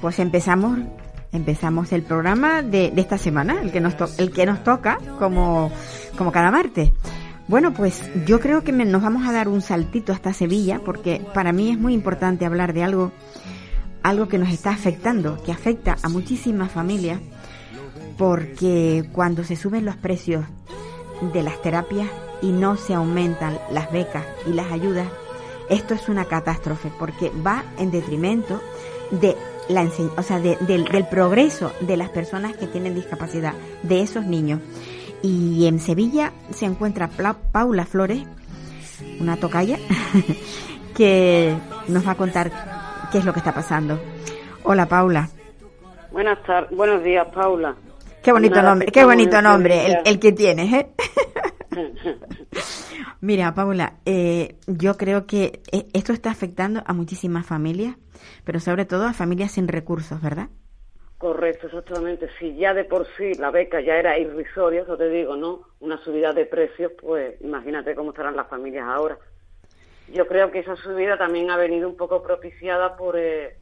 pues empezamos empezamos el programa de, esta semana, el que nos to- el que nos toca como como cada martes. Bueno, pues yo creo que nos vamos a dar un saltito hasta Sevilla porque para mí es muy importante hablar de algo algo que nos está afectando, que afecta a muchísimas familias porque cuando se suben los precios de las terapias y no se aumentan las becas y las ayudas, esto es una catástrofe porque va en detrimento de la o sea, de- del, del progreso de las personas que tienen discapacidad, de esos niños. Y en Sevilla se encuentra Paula Flores, una tocaya, que nos va a contar qué es lo que está pasando. Hola Paula, Buenas tardes, buenos días, Paula. qué bonito Nada, nombre, qué bonito nombre el, el que tienes, ¿eh? Mira, Paula, eh, yo creo que eh, esto está afectando a muchísimas familias, pero sobre todo a familias sin recursos, ¿verdad? Correcto, exactamente. Si ya de por sí la beca ya era irrisoria, eso te digo, ¿no? Una subida de precios, pues imagínate cómo estarán las familias ahora. Yo creo que esa subida también ha venido un poco propiciada por, eh,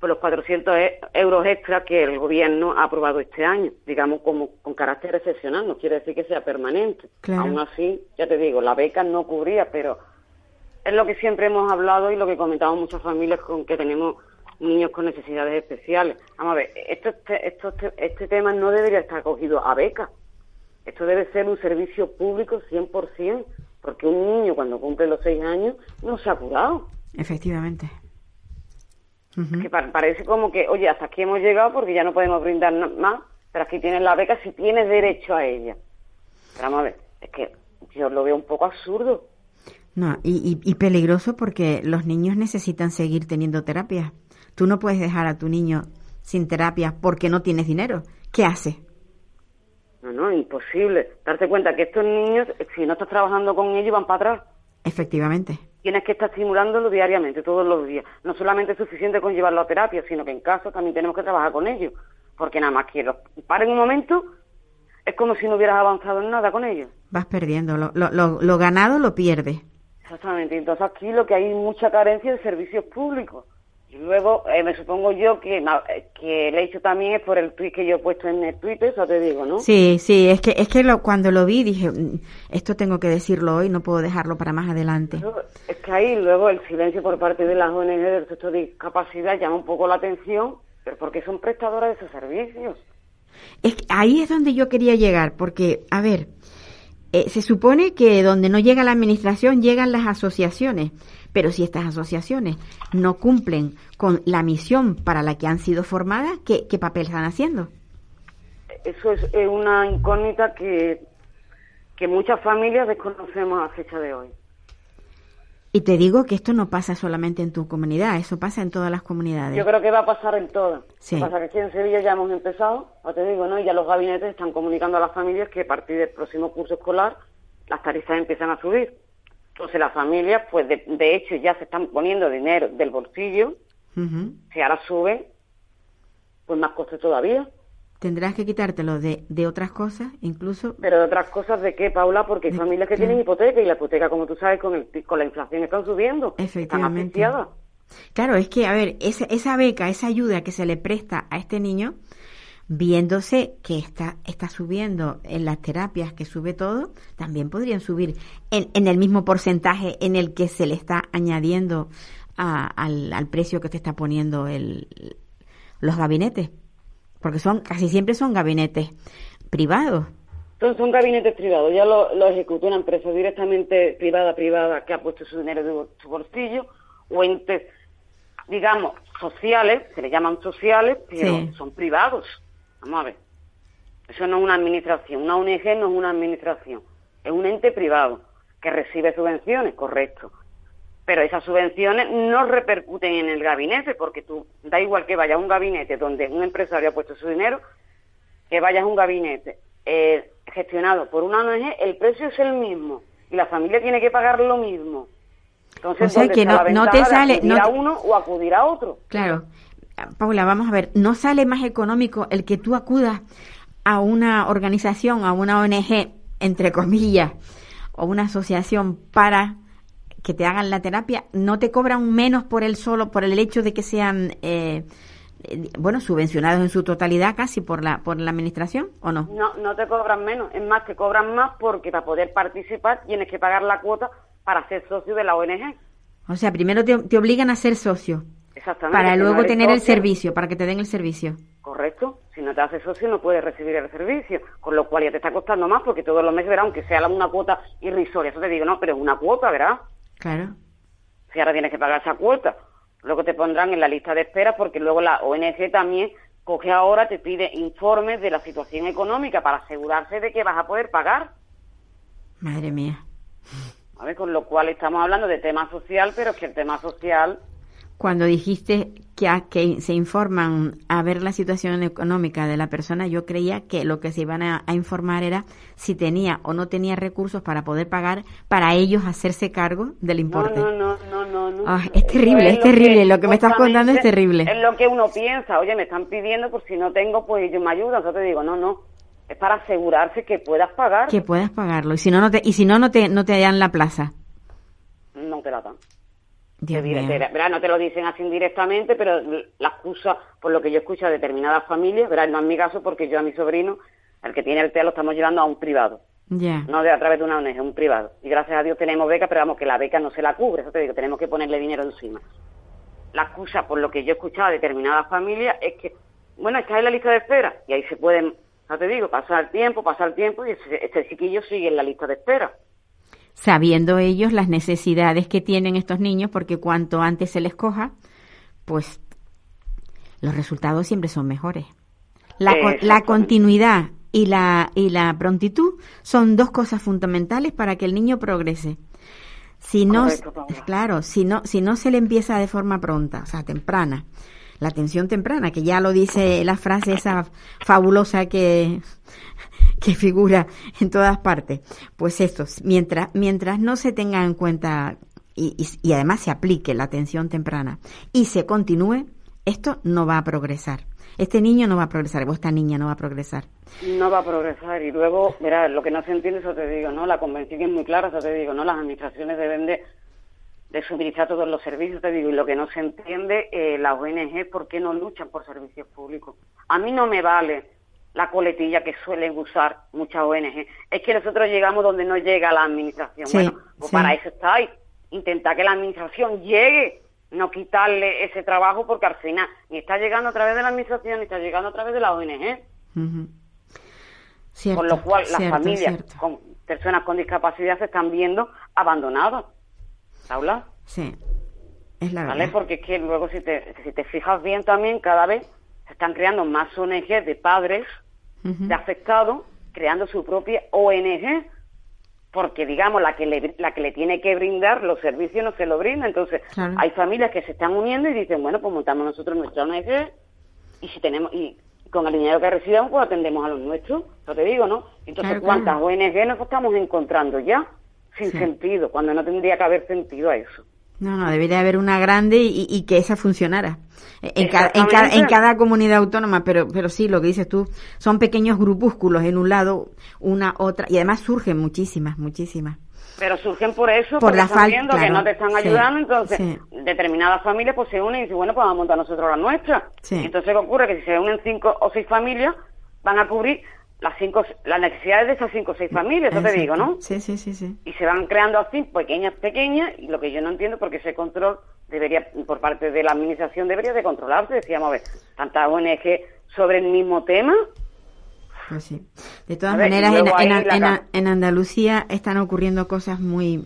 por los 400 e- euros extra que el gobierno ha aprobado este año, digamos como con carácter excepcional, no quiere decir que sea permanente. Claro. Aún así, ya te digo, la beca no cubría, pero es lo que siempre hemos hablado y lo que comentamos muchas familias con que tenemos niños con necesidades especiales. Vamos a ver, esto, este, esto- este, este tema no debería estar acogido a beca. Esto debe ser un servicio público 100%, porque un niño cuando cumple los seis años no se ha curado. Efectivamente. Que pa- parece como que, oye, hasta aquí hemos llegado porque ya no podemos brindar más, pero aquí tienes la beca si tienes derecho a ella. Pero vamos a ver, es que yo lo veo un poco absurdo. No, y, y, y peligroso porque los niños necesitan seguir teniendo terapia. Tú no puedes dejar a tu niño sin terapia porque no tienes dinero. ¿Qué hace? No, no, imposible. Darte cuenta que estos niños, si no estás trabajando con ellos, van para atrás. Efectivamente. Tienes que estar estimulándolo diariamente, todos los días. No solamente es suficiente con llevarlo a terapia, sino que en casa también tenemos que trabajar con ellos. Porque nada más que los paren un momento, es como si no hubieras avanzado en nada con ellos. Vas perdiendo. Lo, lo, lo, lo ganado lo pierdes. Exactamente. Entonces aquí lo que hay mucha carencia de servicios públicos. Eh, me supongo yo que, eh, que le he hecho también es por el tweet que yo he puesto en el Twitter, eso te digo, ¿no? Sí, sí, es que, es que lo, cuando lo vi dije, "Mm, esto tengo que decirlo hoy, no puedo dejarlo para más adelante. Es que ahí luego el silencio por parte de las ONG del sector de discapacidad llama un poco la atención, pero porque son prestadoras de esos servicios. Es que ahí es donde yo quería llegar, porque, a ver, eh, se supone que donde no llega la administración llegan las asociaciones, pero si estas asociaciones no cumplen con la misión para la que han sido formadas, ¿qué, qué papel están haciendo? Eso es una incógnita que, que muchas familias desconocemos a fecha de hoy. Y te digo que esto no pasa solamente en tu comunidad, eso pasa en todas las comunidades. Yo creo que va a pasar en todas. Sí. Lo que pasa es que aquí en Sevilla ya hemos empezado, ya te digo, ¿no? Y ya los gabinetes están comunicando a las familias que a partir del próximo curso escolar las tarifas empiezan a subir. Entonces las familias, pues de, de hecho ya se están poniendo dinero del bolsillo, Ujú. si ahora suben, pues más coste todavía. Tendrás que quitártelo de, de otras cosas, incluso Pero de otras cosas, ¿de qué, Paula? Porque hay familias que tienen hipoteca y la hipoteca, como tú sabes, con, el, con la inflación están subiendo. Efectivamente. Están. Claro, es que, a ver, esa, esa beca, esa ayuda que se le presta a este niño, viéndose que está, está subiendo en las terapias, que sube todo, también podrían subir en, en el mismo porcentaje en el que se le está añadiendo a- al, al precio que te está poniendo el, los gabinetes. Porque son, casi siempre son gabinetes privados. Entonces son gabinetes privados, ya lo, lo ejecuta una empresa directamente privada, privada, que ha puesto su dinero de su bolsillo, o entes, digamos, sociales, se le llaman sociales, pero Sí. son privados. Vamos a ver. Eso no es una administración, una ONG no es una administración, es un ente privado que recibe subvenciones, correcto. Pero esas subvenciones no repercuten en el gabinete, porque tú, da igual que vaya a un gabinete donde un empresario ha puesto su dinero, que vayas a un gabinete eh, gestionado por una ONG, el precio es el mismo y la familia tiene que pagar lo mismo. Entonces, O sea ¿dónde que está no- no te sale- acudir no a te- uno o acudir a otro. Claro. Paula, vamos a ver, ¿no sale más económico el que tú acudas a una organización, a una ONG, entre comillas, o una asociación para que te hagan la terapia? ¿No te cobran menos por el solo, por el hecho de que sean, eh, bueno, subvencionados en su totalidad casi por la, por la administración o no? No, no te cobran menos, es más, te cobran más porque para poder participar tienes que pagar la cuota para ser socio de la ONG. O sea, primero te, te obligan a ser socio Exactamente. para no luego tener el servicio, para que te den el servicio. Correcto. Si no te haces socio no puedes recibir el servicio, con lo cual ya te está costando más porque todos los meses verás, aunque sea una cuota irrisoria, eso te digo, no, pero es una cuota, ¿verdad? Claro. Si ahora tienes que pagar esa cuota, luego te pondrán en la lista de espera porque luego la ONG también coge ahora, te pide informes de la situación económica para asegurarse de que vas a poder pagar. Madre mía. A ver, con lo cual estamos hablando de tema social, pero es que el tema social Cuando dijiste que, a- que se informan a ver la situación económica de la persona, yo creía que lo que se iban a, a informar era si tenía o no tenía recursos para poder pagar para ellos hacerse cargo del importe. no, no, no, no. no. Ah, es terrible, Eso es terrible, lo que me estás contando es terrible. Es lo que uno piensa, oye, me están pidiendo, por si no tengo, pues ellos me ayudan. Yo te digo, no, no, es para asegurarse que puedas pagar. Que puedas pagarlo. Y si no, no te, y si no, no te, no te dan la plaza. No te la dan. Dios no te lo dicen así indirectamente, pero la excusa, por lo que yo escucho a determinadas familias, verá, no es mi caso porque yo a mi sobrino, el que tiene el TEA, lo estamos llevando a un privado. No de a través de una ONG, un privado. Y gracias a Dios tenemos beca, pero vamos, que la beca no se la cubre, eso te digo, tenemos que ponerle dinero encima. La excusa, por lo que yo he escuchado a determinadas familias, es que, bueno, estás en la lista de espera, y ahí se pueden, ya te digo, pasar el tiempo, pasar el tiempo, y ese, este chiquillo sigue en la lista de espera. Sabiendo ellos las necesidades que tienen estos niños, porque cuanto antes se les coja, pues los resultados siempre son mejores. La, la continuidad y la, y la prontitud son dos cosas fundamentales para que el niño progrese. Si no, Correcto, claro, si no, si no se le empieza de forma pronta, o sea, temprana, la atención temprana, que ya lo dice la frase esa fabulosa que, que figura en todas partes. Pues esto, mientras, mientras no se tenga en cuenta y, y- además se aplique la atención temprana y se continúe, esto no va a progresar. Este niño no va a progresar, o esta niña no va a progresar. No va a progresar. Y luego, verás, lo que no se entiende, eso te digo, ¿no? La convención es muy clara, eso te digo, ¿no? Las administraciones deben de, de suministrar todos los servicios, te digo, y lo que no se entiende, eh, las ONG, ¿por qué no luchan por servicios públicos? A mí no me vale la coletilla que suelen usar muchas ONG. Es que nosotros llegamos donde no llega la administración. Sí, bueno, pues sí. para eso estáis. Intentar que la administración llegue, no quitarle ese trabajo, porque al final ni está llegando a través de la administración, ni está llegando a través de la ONG. Cierto, Con lo cual, las cierto, familias cierto. con personas con discapacidad se están viendo abandonadas. ¿Habla? Sí, es la ¿Vale? verdad. Porque es que luego, si te, si te fijas bien también, cada vez se están creando más ONG de padres De afectados, creando su propia ONG, porque, digamos, la que le, la que le tiene que brindar los servicios no se lo brinda. Entonces, Claro. hay familias que se están uniendo y dicen, bueno, pues montamos nosotros nuestra ONG y si tenemos... y con el dinero que recibamos, pues atendemos a los nuestros, eso te digo, ¿no? Entonces, Claro, ¿cuántas claro. ONG nos estamos encontrando ya? Sin Sí. sentido, cuando no tendría que haber sentido a eso. No, no, debería haber una grande y, y que esa funcionara. En cada, en, cada, Exactamente. en cada comunidad autónoma, pero, pero sí, lo que dices tú, son pequeños grupúsculos en un lado, una, otra, y además surgen muchísimas, muchísimas. Pero surgen por eso, Por porque la están viendo que no te están sí, ayudando, entonces sí. determinadas familias pues se unen y dicen, bueno, pues vamos a montar nosotros la nuestra. Sí. Entonces, ¿qué ocurre? Que si se unen cinco o seis familias, van a cubrir las cinco, las necesidades de esas cinco o seis familias, eso te digo. ¿no? Sí, sí, sí, sí. Y se van creando así, pequeñas, pequeñas, y lo que yo no entiendo, porque ese control debería, por parte de la administración, debería de controlarse. Decíamos, a ver, tantas ONG sobre el mismo tema, Pues sí. De todas ver, maneras, en, en- en- en Andalucía están ocurriendo cosas muy,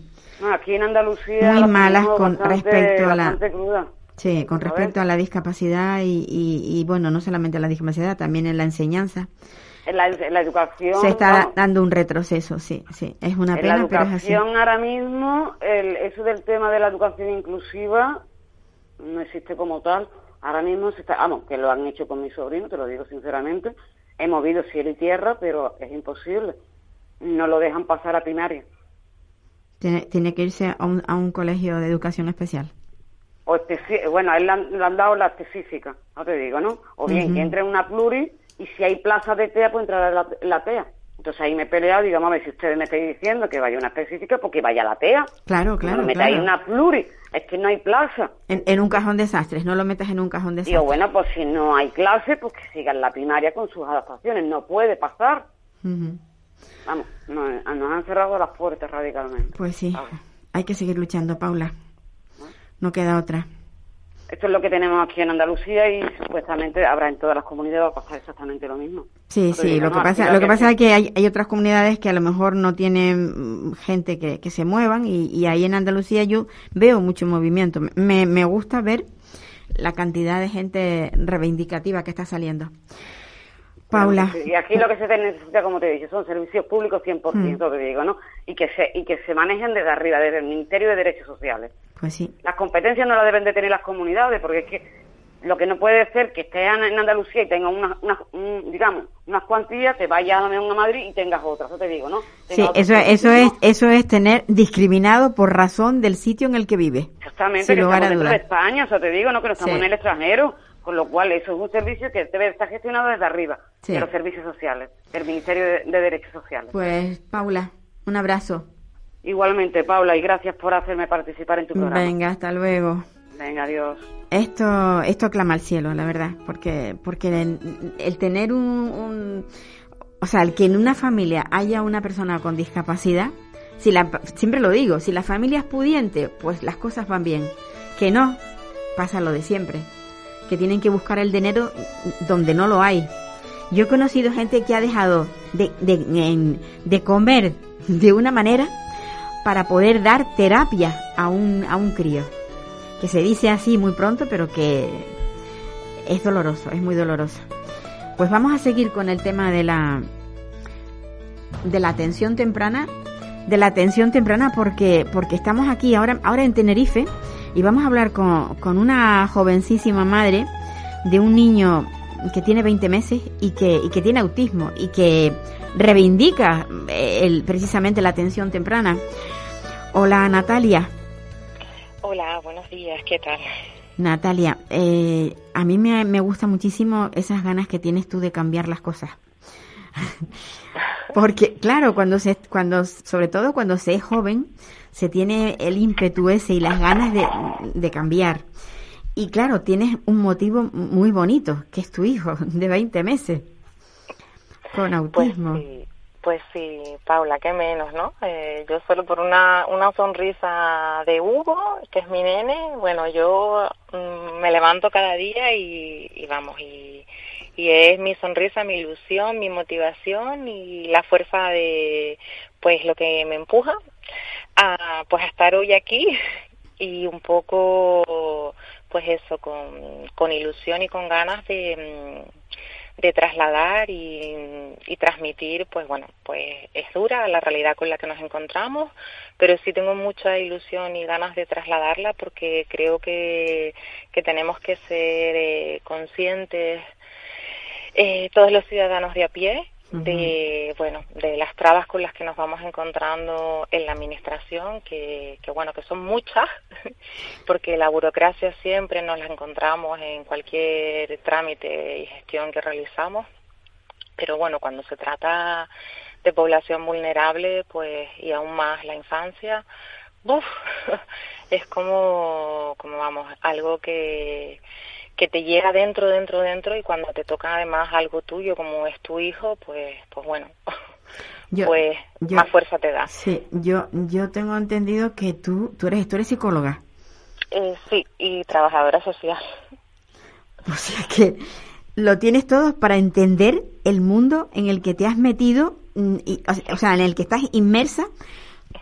aquí en Andalucía... Muy la malas con bastante- respecto a la- cruda. Sí, con ¿Sabes? respecto a la discapacidad y, y, y, bueno, no solamente a la discapacidad, también en la enseñanza. En la, en la educación... Se está dando un retroceso, sí, sí. Es una en la pena, pero es así. educación ahora mismo, el, eso del tema de la educación inclusiva no existe como tal. Ahora mismo se está, vamos, que lo han hecho con mi sobrino, te lo digo sinceramente. He movido cielo y tierra, pero es imposible. No lo dejan pasar a primaria. Tiene, tiene que irse a un, a un colegio de educación especial. O bueno, a él le han, le han dado la específica, no te digo, ¿no? O bien que entre en una pluri y si hay plaza de TEA, pues entrar en la, la TEA. Entonces ahí me he peleado, a ver si ustedes me estáis diciendo que vaya una específica, porque vaya a la TEA. Claro, claro, no me metáis claro. una pluri, es que no hay plaza. En, en un cajón desastres, no lo metas en un cajón desastres. Digo, bueno, pues si no hay clase, pues que sigan la primaria con sus adaptaciones. No puede pasar. Vamos, no- nos han cerrado las puertas radicalmente. Pues sí, hay que seguir luchando, Paula. No queda otra. Esto es lo que tenemos aquí en Andalucía y supuestamente habrá en todas las comunidades va a pasar exactamente lo mismo. Sí, te sí, lo que pasa, lo que pasa es que hay, hay otras comunidades que a lo mejor no tienen mm, gente que, que se muevan y, y ahí en Andalucía yo veo mucho movimiento. Me, me gusta ver la cantidad de gente reivindicativa que está saliendo. Paula, Y aquí lo que se necesita, como te he dicho, son servicios públicos 100%, Mm. te digo, ¿no? Y que, se, y que se manejen desde arriba, desde el Ministerio de Derechos Sociales. pues sí, Las competencias no las deben de tener las comunidades, porque es que lo que no puede ser que estés en Andalucía y tengas unas, unas, un- digamos, unas cuantías, te vayas a a Madrid y tengas otras, eso te digo, ¿no? sí, eso, otros eso es, eso es tener discriminado por razón del sitio en el que vive. Exactamente, que estamos dentro de. España, eso te digo, ¿no? Que no estamos Sí. en el extranjero, con lo cual eso es un servicio que debe estar gestionado desde arriba, Sí. de los servicios sociales, del Ministerio de, de Derechos Sociales. Pues Paula, un abrazo. Igualmente, Paula, y gracias por hacerme participar en tu programa. Venga, hasta luego. Venga, adiós. Esto, esto clama al cielo, la verdad, porque, porque el, el tener un, un- o sea, el que en una familia haya una persona con discapacidad, si la, siempre lo digo, si la familia es pudiente, pues las cosas van bien. Que no, pasa lo de siempre, que tienen que buscar el dinero donde no lo hay. Yo he conocido gente que ha dejado de, de, de comer de una manera para poder dar terapia a un, a un crío que se dice así muy pronto, pero que es doloroso, es muy doloroso. Pues vamos a seguir con el tema de la de la atención temprana, de la atención temprana porque porque estamos aquí ahora ahora en Tenerife y vamos a hablar con, con una jovencísima madre de un niño que tiene 20 meses y que, y que tiene autismo y que reivindica eh, el, precisamente la atención temprana. Hola Natalia. Hola, buenos días, ¿qué tal? Natalia, eh, a mí me, me gusta muchísimo esas ganas que tienes tú de cambiar las cosas. Porque, claro, cuando se, cuando, sobre todo cuando se es joven, se tiene el ímpetu ese y las ganas de, de cambiar. Y claro, tienes un motivo muy bonito, que es tu hijo, de 20 meses, con Pues autismo. sí, pues sí, Paula, qué menos, ¿no? Eh, yo solo por una, una sonrisa de Hugo, que es mi nene, bueno, yo mm, me levanto cada día y, y vamos, y, y es mi sonrisa, mi ilusión, mi motivación y la fuerza de, pues, lo que me empuja a, pues, a estar hoy aquí y un poco, pues eso, con, con ilusión y con ganas de... mm, de trasladar y, y transmitir, pues bueno, pues es dura la realidad con la que nos encontramos, pero sí tengo mucha ilusión y ganas de trasladarla porque creo que, que tenemos que ser eh, conscientes eh, todos los ciudadanos de a pie de bueno de las trabas con las que nos vamos encontrando en la administración que, que bueno que son muchas porque la burocracia siempre nos la encontramos en cualquier trámite y gestión que realizamos. Pero bueno cuando se trata de población vulnerable pues y aún más la infancia es como como vamos algo que que te llega dentro, dentro, dentro y cuando te toca además algo tuyo como es tu hijo, pues, pues bueno, Yo- pues yo- más fuerza te da. Sí, yo, yo tengo entendido que tú, tú eres, tú eres psicóloga. Eh, sí, y trabajadora social. O sea que lo tienes todo para entender el mundo en el que te has metido, mm, y, o sea, en el que estás inmersa,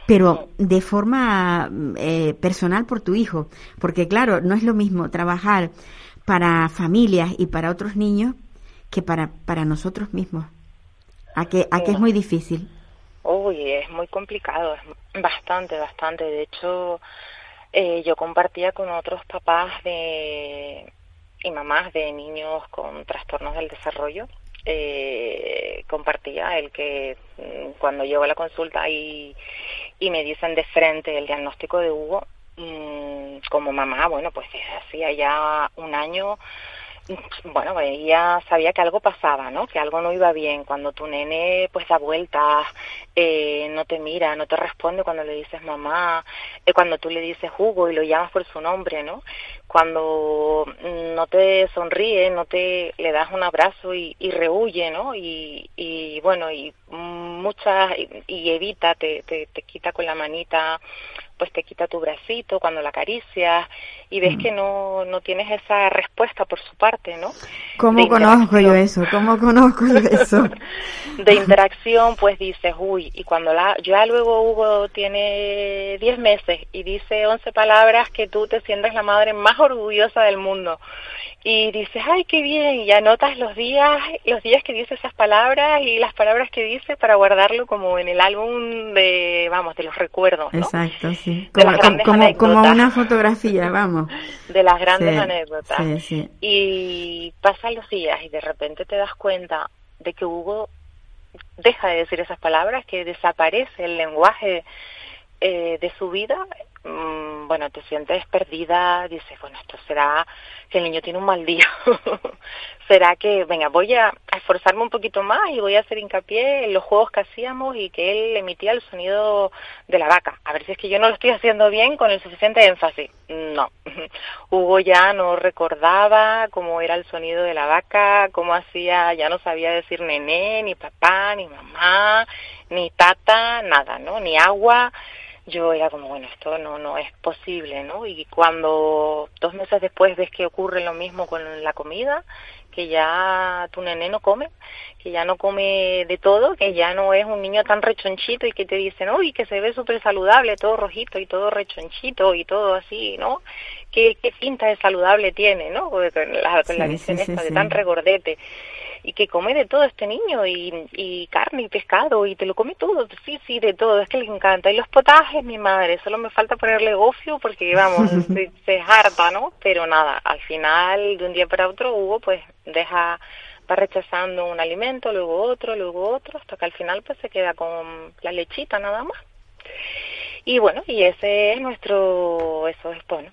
pero de forma eh, personal por tu hijo. Porque claro, no es lo mismo trabajar para familias y para otros niños que para, para nosotros mismos. ¿A que, a que es muy difícil? Uy, es muy complicado, es bastante, bastante. De hecho, eh, yo compartía con otros papás de y mamás de niños con trastornos del desarrollo. Eh, compartía el que mm, cuando llego a la consulta y, y me dicen de frente el diagnóstico de Hugo, mm, como mamá, bueno, pues hacía ya un año bueno, ella sabía que algo pasaba, ¿no? Que algo no iba bien. Cuando tu nene pues da vueltas, eh, no te mira, no te responde cuando le dices mamá, eh, cuando tú le dices Hugo y lo llamas por su nombre, ¿no? Cuando no te sonríe, no te le das un abrazo y, y rehuye, ¿no? Y, y bueno, y muchas, y, evita, te, te, te quita con la manita pues te quita tu bracito cuando la acaricias y ves mm. que no, no tienes esa respuesta por su parte, ¿no? ¿Cómo conozco yo eso? ¿Cómo conozco yo eso? de interacción, pues dices, uy, y cuando la, ya luego Hugo tiene 10 meses y dice 11 palabras que tú te sientes la madre más orgullosa del mundo y dices, ay, qué bien, y anotas los días, los días que dice esas palabras y las palabras que dice para guardarlo como en el álbum de, vamos, de los recuerdos, ¿no? Exacto, sí. Como, como, una fotografía, vamos. De las grandes anécdotas. Sí, sí. Y pasan los días y de repente te das cuenta de que Hugo deja de decir esas palabras, que desaparece el lenguaje eh, de su vida, mm, bueno, te sientes perdida, dices, bueno, esto será el niño tiene un mal día, será que, venga, voy a, esforzarme un poquito más y voy a hacer hincapié en los juegos que hacíamos y que él emitía el sonido de la vaca, a ver si es que yo no lo estoy haciendo bien con el suficiente énfasis. No, Hugo ya no recordaba cómo era el sonido de la vaca, cómo hacía, ya no sabía decir nené, ni papá, ni mamá, ni tata, nada, ¿no? Ni agua yo era como, bueno, esto no, no es posible, ¿no? Y cuando dos meses después ves que ocurre lo mismo con la comida, que ya tu nene no come, que ya no come de todo, que ya no es un niño tan rechonchito y que te dicen, uy, que se ve súper saludable, todo rojito y todo rechonchito y todo así, ¿no? ¿Qué, qué pinta de saludable tiene, ¿no? Con la, con la visión esta de tan regordete y que come de todo este niño y, y carne y pescado y te lo come todo, sí, sí, de todo, es que le encanta. Y los potajes, mi madre, solo me falta ponerle gofio porque, vamos, se, se harta, ¿no? Pero nada, al final, de un día para otro, Hugo, pues deja va rechazando un alimento, luego otro, luego otro, hasta que al final pues se queda con la lechita nada más. Y bueno, y ese es nuestro, eso es bueno,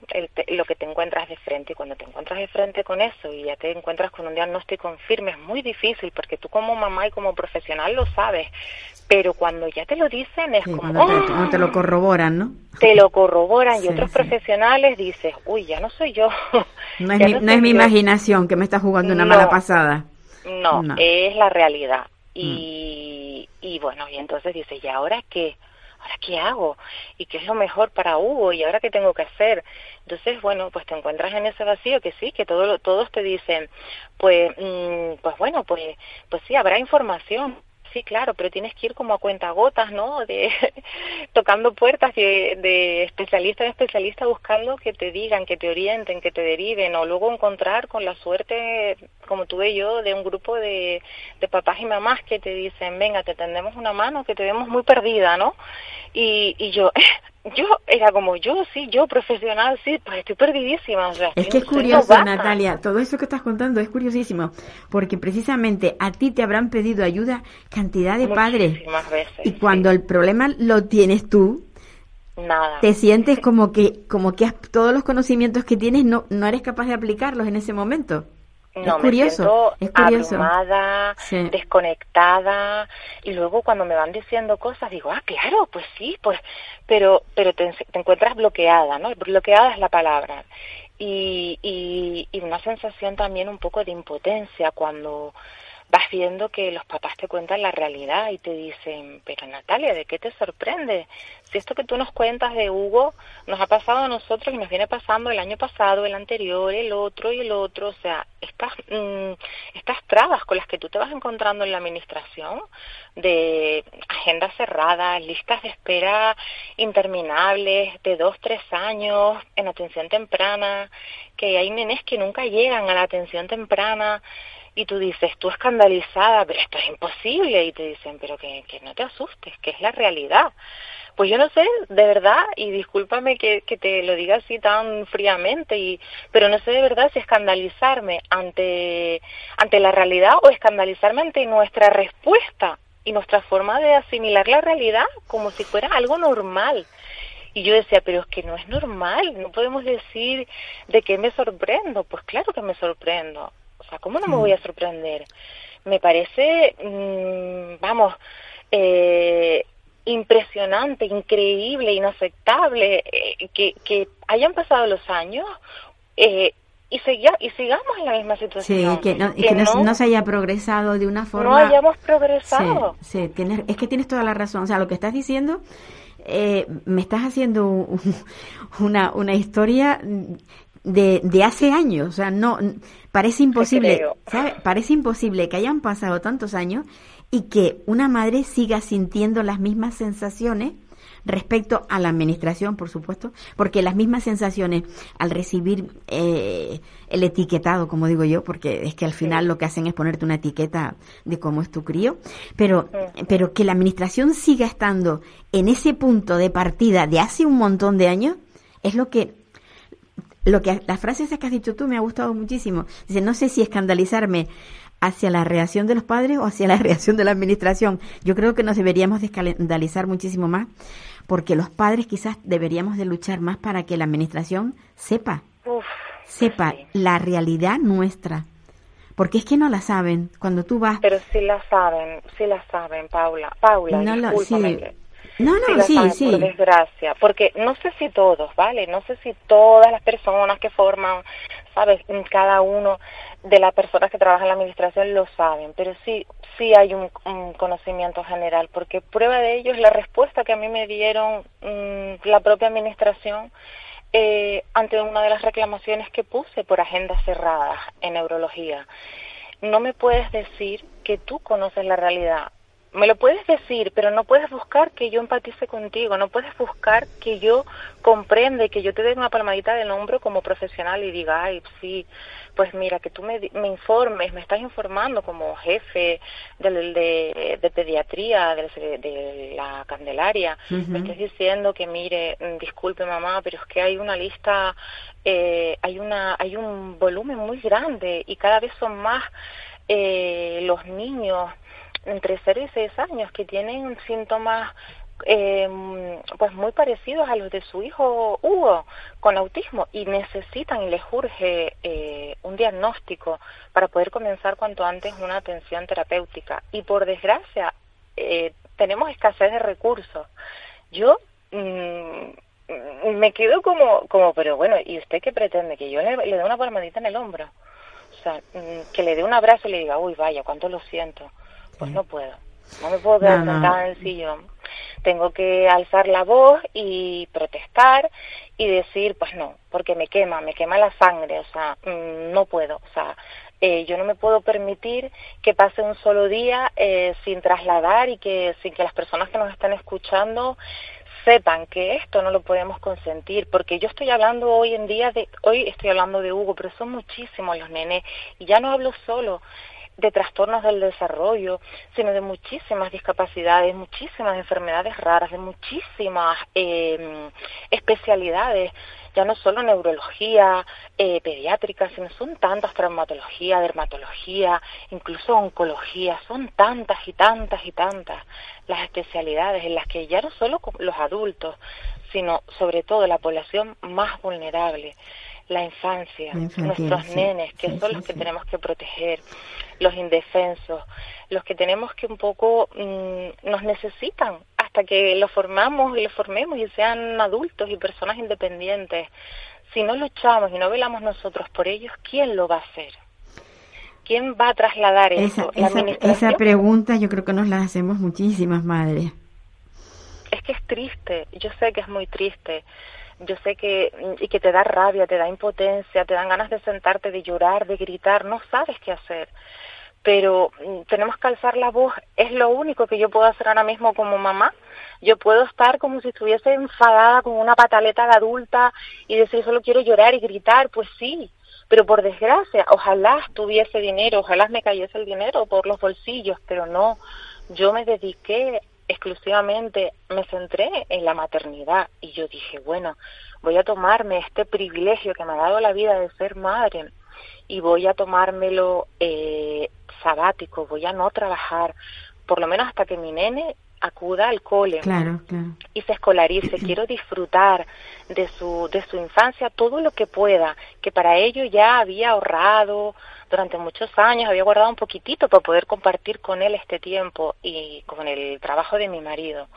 lo que te encuentras de frente. Y cuando te encuentras de frente con eso y ya te encuentras con un diagnóstico firme, es muy difícil porque tú como mamá y como profesional lo sabes. Pero cuando ya te lo dicen es como... Cuando te, lo ¡Ah! corroboran, ¿no? Te lo corroboran y otros profesionales dices, uy, ya no soy yo. No es, mi, no es mi imaginación que me está jugando una mala pasada. No, es la realidad. Y, mm. y bueno, y entonces dices, ¿y ahora qué? ¿Ahora qué hago? ¿Y qué es lo mejor para Hugo? ¿Y ahora qué tengo que hacer? Entonces, bueno, pues te encuentras en ese vacío que sí, que todo, todos te dicen, pues, mm, pues bueno, pues, pues sí, habrá información, Sí, claro, pero tienes que ir como a cuentagotas, ¿no? De tocando puertas de, especialista en especialista buscando que te digan, que te orienten, que te deriven, o luego encontrar con la suerte, como tuve yo, de un grupo de papás y mamás que te dicen, venga, te tendemos una mano, que te vemos muy perdida, ¿no? Y, y yo, yo era como yo, sí, yo profesional, sí, pues estoy perdidísima. es que es curioso, Natalia, todo eso que estás contando es curiosísimo, porque precisamente a ti te habrán pedido ayuda cantidad de padres. Veces, y cuando el problema lo tienes tú, Nada. te sientes como que, como que todos los conocimientos que tienes no, no eres capaz de aplicarlos en ese momento. No, es curioso, me siento abrumada, desconectada y luego cuando me van diciendo cosas digo, ah, claro, pues sí, pues, pero, pero te, encuentras bloqueada, ¿no? Bloqueada es la palabra y, y, y una sensación también un poco de impotencia cuando vas viendo que los papás te cuentan la realidad y te dicen, pero Natalia, ¿de qué te sorprende? Si esto que tú nos cuentas de Hugo nos ha pasado a nosotros y nos viene pasando el año pasado, el anterior, el otro y el otro, o sea, estas, mm, estas trabas con las que tú te vas encontrando en la administración, de agendas cerradas, listas de espera interminables, de dos, tres años, en atención temprana, que hay nenes que nunca llegan a la atención temprana, y tú dices, tú escandalizada, pero esto es imposible, y te dicen, pero que, que no te asustes, que es la realidad. Pues yo no sé, de verdad, y discúlpame que, que te lo diga así tan fríamente, y, pero no sé de verdad si escandalizarme ante, ante la realidad o escandalizarme ante nuestra respuesta y nuestra forma de asimilar la realidad como si fuera algo normal. Y yo decía, pero es que no es normal, no podemos decir de qué me sorprendo. Pues claro que me sorprendo. ¿Cómo no me voy a sorprender? Me parece, mm, vamos, eh, impresionante, increíble, inaceptable eh, que, que hayan pasado los años eh, y, siga, y sigamos en la misma situación. Sí, que, no, que, no, se haya progresado de una forma... No hayamos progresado. Sí, tienes, es que tienes toda la razón. O sea, lo que estás diciendo, eh, me estás haciendo una, una historia de, de hace años. O sea, no parece imposible, Parece imposible que hayan pasado tantos años y que una madre siga sintiendo las mismas sensaciones respecto a la administración, por supuesto, porque las mismas sensaciones al recibir eh, el etiquetado, como digo yo, porque es que al final lo que hacen es ponerte una etiqueta de cómo es tu crío, pero, pero que la administración siga estando en ese punto de partida de hace un montón de años, es lo que lo que la frase esa que has dicho tú me ha gustado muchísimo. Dice, no sé si escandalizarme hacia la reacción de los padres o hacia la reacción de la administración. Yo creo que nos deberíamos de escandalizar muchísimo más porque los padres quizás deberíamos de luchar más para que la administración sepa, sepa la realidad nuestra. Porque es que no la saben. Cuando tú vas... Pero sí la saben, sí la saben, Paula. Paula, no lo, no, no, sí, sí. Por desgracia, porque no sé si todos, ¿vale? No sé si todas las personas que forman, ¿sabes? Cada uno de las personas que trabajan en la administración lo saben, pero sí, sí hay un, conocimiento general, porque prueba de ello es la respuesta que a mí me dieron mm, la propia administración eh, ante una de las reclamaciones que puse por agendas cerradas en neurología. No me puedes decir que tú conoces la realidad me lo puedes decir, pero no puedes buscar que yo empatice contigo, no puedes buscar que yo comprende, que yo te dé una palmadita del hombro como profesional y diga, ay, sí, pues mira, que tú me, me informes, me estás informando como jefe de, de, pediatría de, de, la Candelaria, me estás diciendo que mire, mm, disculpe mamá, pero es que hay una lista, eh, hay, una, hay un volumen muy grande y cada vez son más eh, los niños entre 0 y 6 años que tienen síntomas eh, pues muy parecidos a los de su hijo Hugo con autismo y necesitan y les urge eh, un diagnóstico para poder comenzar cuanto antes una atención terapéutica. Y por desgracia eh, tenemos escasez de recursos. Yo mm, me quedo como como pero bueno y usted qué pretende que yo le, le dé una palmadita en el hombro. O sea mm, que le dé un abrazo y le diga uy vaya cuánto lo siento pues no puedo. No me puedo quedar sentada en el sillón. Tengo que alzar la voz y protestar y decir, pues no, porque me quema, me quema la sangre, o sea, mm, no puedo, o sea, eh, yo no me puedo permitir que pase un solo día eh, sin trasladar y que sin que las personas que nos están escuchando sepan que esto no lo podemos consentir, porque yo estoy hablando hoy en día de, hoy estoy hablando de Hugo, pero son muchísimos los nenes, y ya no hablo solo, de trastornos del desarrollo, sino de muchísimas discapacidades, muchísimas enfermedades raras, de muchísimas eh, especialidades, ya no solo neurología eh, pediátrica, sino son tantas traumatología, dermatología, incluso oncología, son tantas y tantas y tantas las especialidades en las que ya no solo los adultos, sino sobre todo la población más vulnerable, la infancia, nuestros nenes, que son los que tenemos que proteger, los indefensos, los que tenemos que un poco mm, nos necesitan hasta que los formamos y los formemos y sean adultos y personas independientes. Si no luchamos y no velamos nosotros por ellos, ¿quién lo va a hacer? ¿quién va a trasladar eso? Esa, esa pregunta yo creo que nos la hacemos muchísimas madres. Es que es triste, yo sé que es muy triste yo sé que y que te da rabia, te da impotencia, te dan ganas de sentarte, de llorar, de gritar, no sabes qué hacer. Pero mm, tenemos que alzar la voz, es lo único que yo puedo hacer ahora mismo como mamá. Yo puedo estar como si estuviese enfadada con una pataleta de adulta y decir solo quiero llorar y gritar, pues sí, pero por desgracia, ojalá tuviese dinero, ojalá me cayese el dinero por los bolsillos, pero no, yo me dediqué exclusivamente me centré en la maternidad y yo dije, bueno, voy a tomarme este privilegio que me ha dado la vida de ser madre y voy a tomármelo eh, sabático, voy a no trabajar, por lo menos hasta que mi nene acuda al cole y se escolarice. Quiero disfrutar de su, de su infancia todo lo que pueda, que para ello ya había ahorrado durante muchos años, había guardado un poquitito para poder compartir con él este tiempo y con el trabajo de mi marido.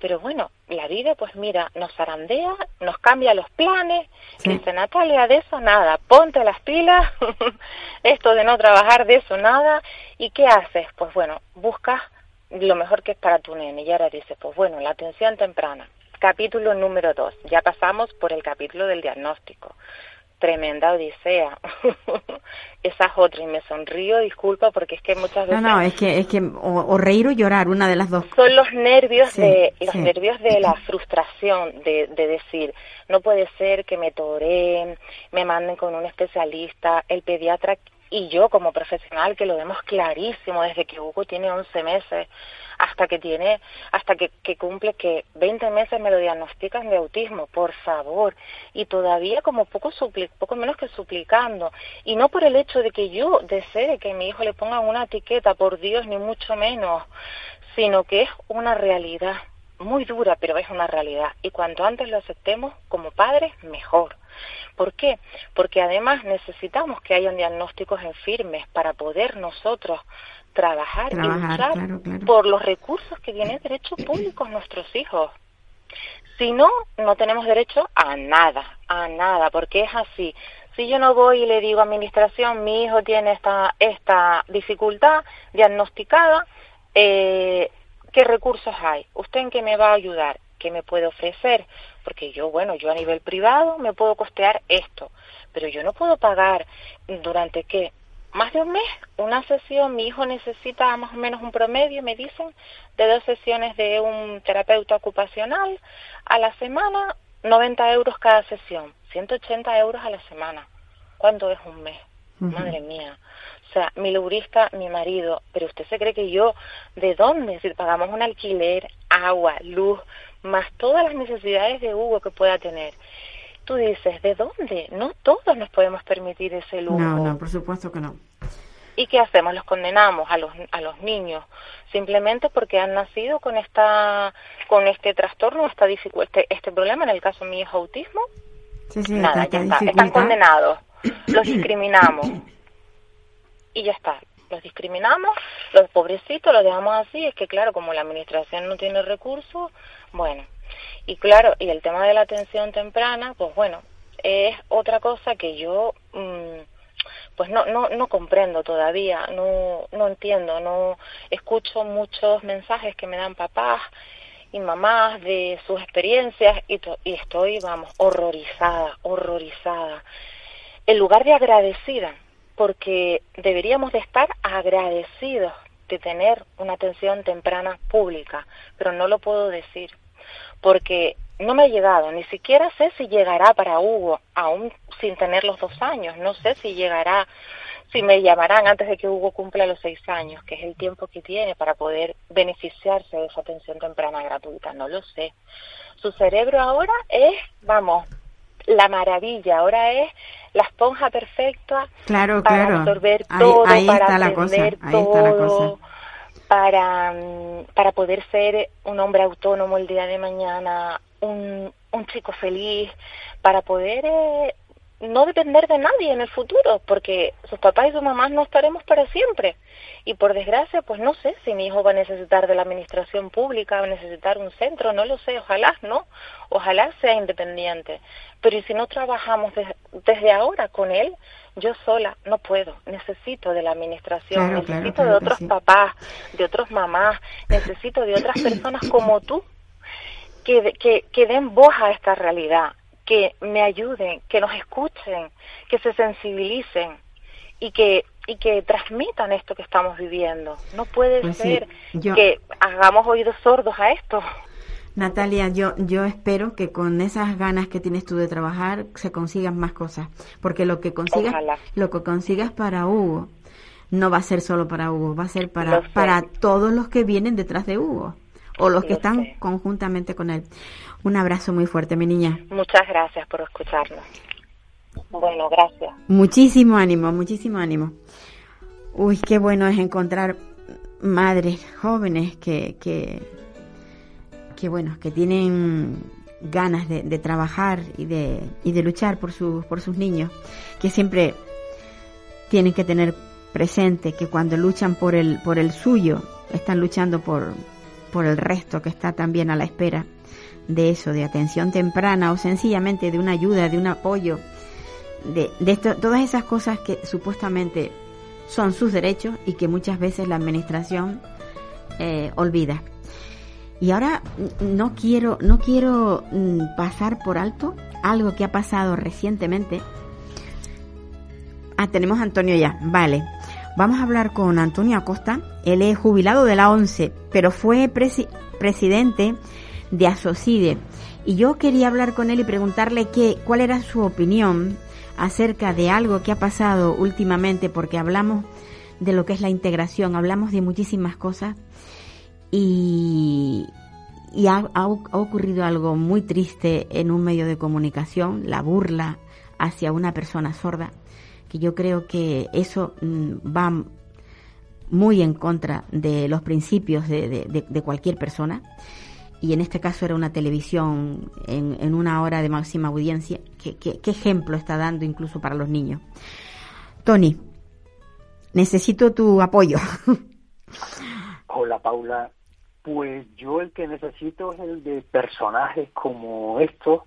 Pero bueno, la vida, pues mira, nos zarandea, nos cambia los planes. Dice Natalia, de eso nada, ponte las pilas, esto de no trabajar, de eso nada. ¿Y qué haces? Pues bueno, buscas lo mejor que es para tu nene. Y ahora dice, pues bueno, la atención temprana. Capítulo número dos. Ya pasamos por el capítulo del diagnóstico. Tremenda odisea. Esa es otra y me sonrío, disculpa, porque es que muchas veces... No, no, es que, es que o, reír o llorar, una de las dos. Son los nervios de los nervios de la frustración, de, de decir, no puede ser que me toreen, me manden con un especialista, el pediatra y yo como profesional que lo vemos clarísimo desde que Hugo tiene 11 meses hasta que tiene hasta que, cumple que 20 meses me lo diagnostican de autismo por favor. Y todavía como poco poco menos que suplicando. Y no por el hecho de que yo desee que mi hijo le pongan una etiqueta por Dios ni mucho menos sino que es una realidad muy dura pero es una realidad. Y cuanto antes lo aceptemos como padres mejor ¿Por qué? Porque además necesitamos que hayan diagnósticos en firmes para poder nosotros trabajar, y luchar por los recursos que tienen derechos públicos nuestros hijos. Si no, no tenemos derecho a nada, a nada, porque es así. Si yo no voy y le digo a administración, mi hijo tiene esta, esta dificultad diagnosticada, eh, ¿qué recursos hay? ¿Usted en qué me va a ayudar? ¿Qué me puede ofrecer? Porque yo, bueno, yo a nivel privado me puedo costear esto, pero yo no puedo pagar durante qué? Más de un mes, una sesión, mi hijo necesita más o menos un promedio, me dicen, de dos sesiones de un terapeuta ocupacional a la semana, 90 euros cada sesión, 180 euros a la semana. ¿Cuánto es un mes? Madre mía. O sea, mi lubrista, mi marido, pero usted se cree que yo, ¿de dónde? Si pagamos un alquiler, agua, luz, más todas las necesidades de Hugo que pueda tener. Tú dices, ¿de dónde? No todos nos podemos permitir ese lujo. No, no, por supuesto que no. ¿Y qué hacemos? Los condenamos a los, a los niños simplemente porque han nacido con esta con este trastorno, esta este, este problema, en el caso mío es autismo. Sí, sí, Nada, ya está. Están condenados. Los discriminamos. Y ya está los discriminamos, los pobrecitos los dejamos así, es que claro, como la administración no tiene recursos, bueno, y claro, y el tema de la atención temprana, pues bueno, es otra cosa que yo mm, pues no, no, no comprendo todavía, no, no entiendo, no escucho muchos mensajes que me dan papás y mamás de sus experiencias y, y estoy, vamos, horrorizada, horrorizada. En lugar de agradecida, porque deberíamos de estar agradecidos de tener una atención temprana pública, pero no lo puedo decir, porque no me ha llegado, ni siquiera sé si llegará para Hugo, aún sin tener los dos años, no sé si llegará, si me llamarán antes de que Hugo cumpla los seis años, que es el tiempo que tiene para poder beneficiarse de esa atención temprana gratuita, no lo sé. Su cerebro ahora es, vamos, la maravilla, ahora es la esponja perfecta claro, para claro. absorber todo, ahí para está la cosa, ahí todo, está la cosa. Para mm, para poder ser un hombre autónomo el día de mañana, un, un chico feliz, para poder eh, no depender de nadie en el futuro, porque sus papás y sus mamás no estaremos para siempre. Y por desgracia, pues no sé si mi hijo va a necesitar de la administración pública, va a necesitar un centro, no lo sé, ojalá, ¿no? Ojalá sea independiente. Pero si no trabajamos desde ahora con él, yo sola no puedo, necesito de la administración, necesito de otros papás, de otros mamás, necesito de otras personas como tú que, que, que den voz a esta realidad, que me ayuden, que nos escuchen, que se sensibilicen y que y que transmitan esto que estamos viviendo. No puede pues ser que hagamos oídos sordos a esto. Natalia, yo, yo espero que con esas ganas que tienes tú de trabajar se consigan más cosas, porque lo que consigas, lo que consigas para Hugo no va a ser solo para Hugo, va a ser para, para todos los que vienen detrás de Hugo o los que están conjuntamente con él. Un abrazo muy fuerte, mi niña. Muchas gracias por escucharnos. Bueno, gracias. Muchísimo ánimo, muchísimo ánimo. Uy, qué bueno es encontrar madres jóvenes que, que, que bueno, que tienen ganas de, trabajar y de, y de luchar por, sus por sus niños, que siempre tienen que tener presente que cuando luchan por el, por el suyo, están luchando por, por el resto que está también a la espera de eso, de atención temprana o sencillamente de una ayuda, de un apoyo, de, de esto, todas esas cosas que supuestamente son sus derechos y que muchas veces la administración eh, olvida. Y ahora no quiero, no quiero mm, pasar por alto algo que ha pasado recientemente. Ah, tenemos a Antonio ya, vale. Vamos a hablar con Antonio Acosta. Él es jubilado de la ONCE, pero fue presidente de Asocide. Y yo quería hablar con él y preguntarle qué, cuál era su opinión acerca de algo que ha pasado últimamente, porque hablamos de lo que es la integración, hablamos de muchísimas cosas y, ha, ocurrido algo muy triste en un medio de comunicación, la burla hacia una persona sorda, que yo creo que eso mm, va muy en contra de los principios de cualquier persona y en este caso era una televisión en, una hora de máxima audiencia, ¿Qué, ¿qué, ejemplo está dando incluso para los niños? Tony, necesito tu apoyo. Hola Paula, pues yo el que necesito es el de personajes como estos